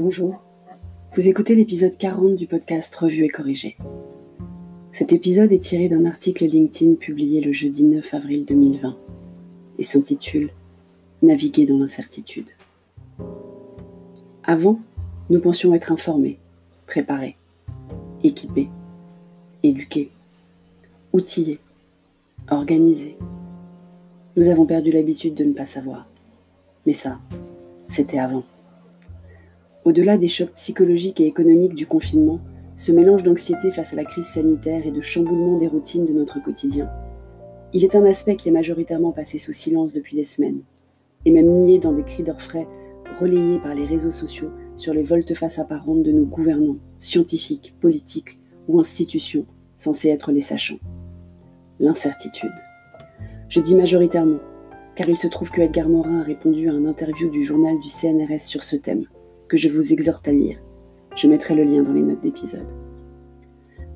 Bonjour, vous écoutez l'épisode 40 du podcast Revue et Corrigé. Cet épisode est tiré d'un article LinkedIn publié le jeudi 9 avril 2020 et s'intitule Naviguer dans l'incertitude. Avant, nous pensions être informés, préparés, équipés, éduqués, outillés, organisés. Nous avons perdu l'habitude de ne pas savoir. Mais ça, c'était avant. Au-delà des chocs psychologiques et économiques du confinement, ce mélange d'anxiété face à la crise sanitaire et de chamboulement des routines de notre quotidien, il est un aspect qui est majoritairement passé sous silence depuis des semaines, et même nié dans des cris d'orfraie relayés par les réseaux sociaux sur les volte-face apparentes de nos gouvernants, scientifiques, politiques ou institutions censés être les sachants. L'incertitude. Je dis majoritairement, car il se trouve que Edgar Morin a répondu à un interview du journal du CNRS sur ce thème que je vous exhorte à lire. Je mettrai le lien dans les notes d'épisode.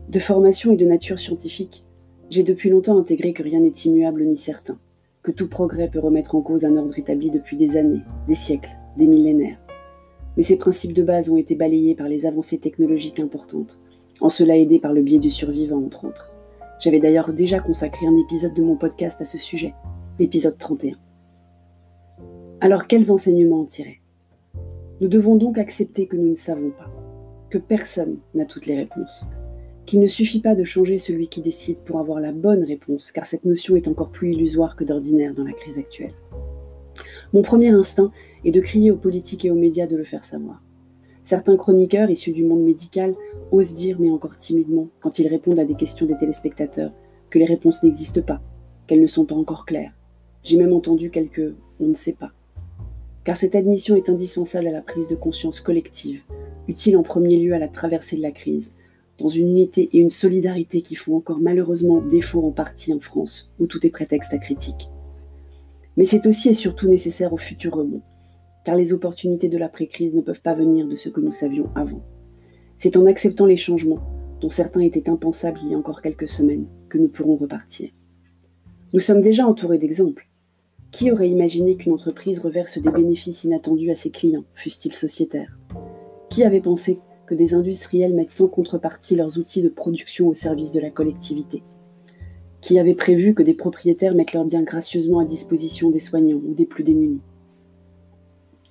De formation et de nature scientifique, j'ai depuis longtemps intégré que rien n'est immuable ni certain, que tout progrès peut remettre en cause un ordre établi depuis des années, des siècles, des millénaires. Mais ces principes de base ont été balayés par les avancées technologiques importantes, en cela aidés par le biais du survivant, entre autres. J'avais d'ailleurs déjà consacré un épisode de mon podcast à ce sujet, l'épisode 31. Alors quels enseignements en tirer? Nous devons donc accepter que nous ne savons pas, que personne n'a toutes les réponses, qu'il ne suffit pas de changer celui qui décide pour avoir la bonne réponse, car cette notion est encore plus illusoire que d'ordinaire dans la crise actuelle. Mon premier instinct est de crier aux politiques et aux médias de le faire savoir. Certains chroniqueurs issus du monde médical osent dire, mais encore timidement, quand ils répondent à des questions des téléspectateurs, que les réponses n'existent pas, qu'elles ne sont pas encore claires. J'ai même entendu quelques on ne sait pas car cette admission est indispensable à la prise de conscience collective, utile en premier lieu à la traversée de la crise, dans une unité et une solidarité qui font encore malheureusement défaut en partie en France, où tout est prétexte à critique. Mais c'est aussi et surtout nécessaire au futur rebond, car les opportunités de l'après-crise ne peuvent pas venir de ce que nous savions avant. C'est en acceptant les changements, dont certains étaient impensables il y a encore quelques semaines, que nous pourrons repartir. Nous sommes déjà entourés d'exemples. Qui aurait imaginé qu'une entreprise reverse des bénéfices inattendus à ses clients, fussent-ils sociétaires? Qui avait pensé que des industriels mettent sans contrepartie leurs outils de production au service de la collectivité? Qui avait prévu que des propriétaires mettent leurs biens gracieusement à disposition des soignants ou des plus démunis?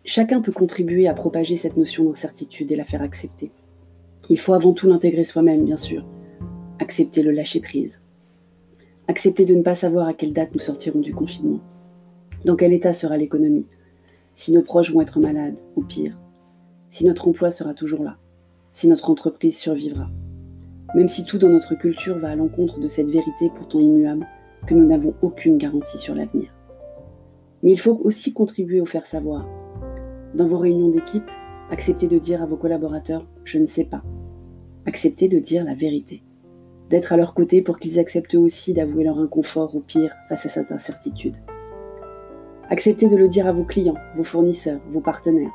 Chacun peut contribuer à propager cette notion d'incertitude et la faire accepter. Il faut avant tout l'intégrer soi-même, bien sûr. Accepter le lâcher-prise. Accepter de ne pas savoir à quelle date nous sortirons du confinement dans quel état sera l'économie? Si nos proches vont être malades, ou pire Si notre emploi sera toujours là Si notre entreprise survivra Même si tout dans notre culture va à l'encontre de cette vérité pourtant immuable, que nous n'avons aucune garantie sur l'avenir. Mais il faut aussi contribuer au faire savoir. Dans vos réunions d'équipe, acceptez de dire à vos collaborateurs ⁇ Je ne sais pas ⁇ Acceptez de dire la vérité. D'être à leur côté pour qu'ils acceptent aussi d'avouer leur inconfort ou pire face à cette incertitude. Acceptez de le dire à vos clients, vos fournisseurs, vos partenaires.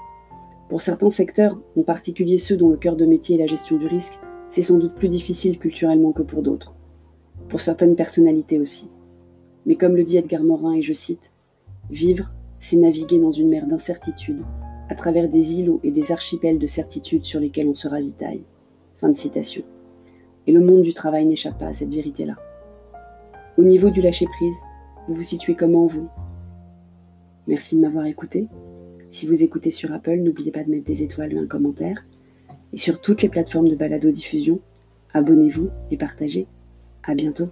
Pour certains secteurs, en particulier ceux dont le cœur de métier est la gestion du risque, c'est sans doute plus difficile culturellement que pour d'autres. Pour certaines personnalités aussi. Mais comme le dit Edgar Morin, et je cite, Vivre, c'est naviguer dans une mer d'incertitude, à travers des îlots et des archipels de certitude sur lesquels on se ravitaille. Fin de citation. Et le monde du travail n'échappe pas à cette vérité-là. Au niveau du lâcher-prise, vous vous situez comment vous? Merci de m'avoir écouté. Si vous écoutez sur Apple, n'oubliez pas de mettre des étoiles ou un commentaire. Et sur toutes les plateformes de balado-diffusion, abonnez-vous et partagez. À bientôt.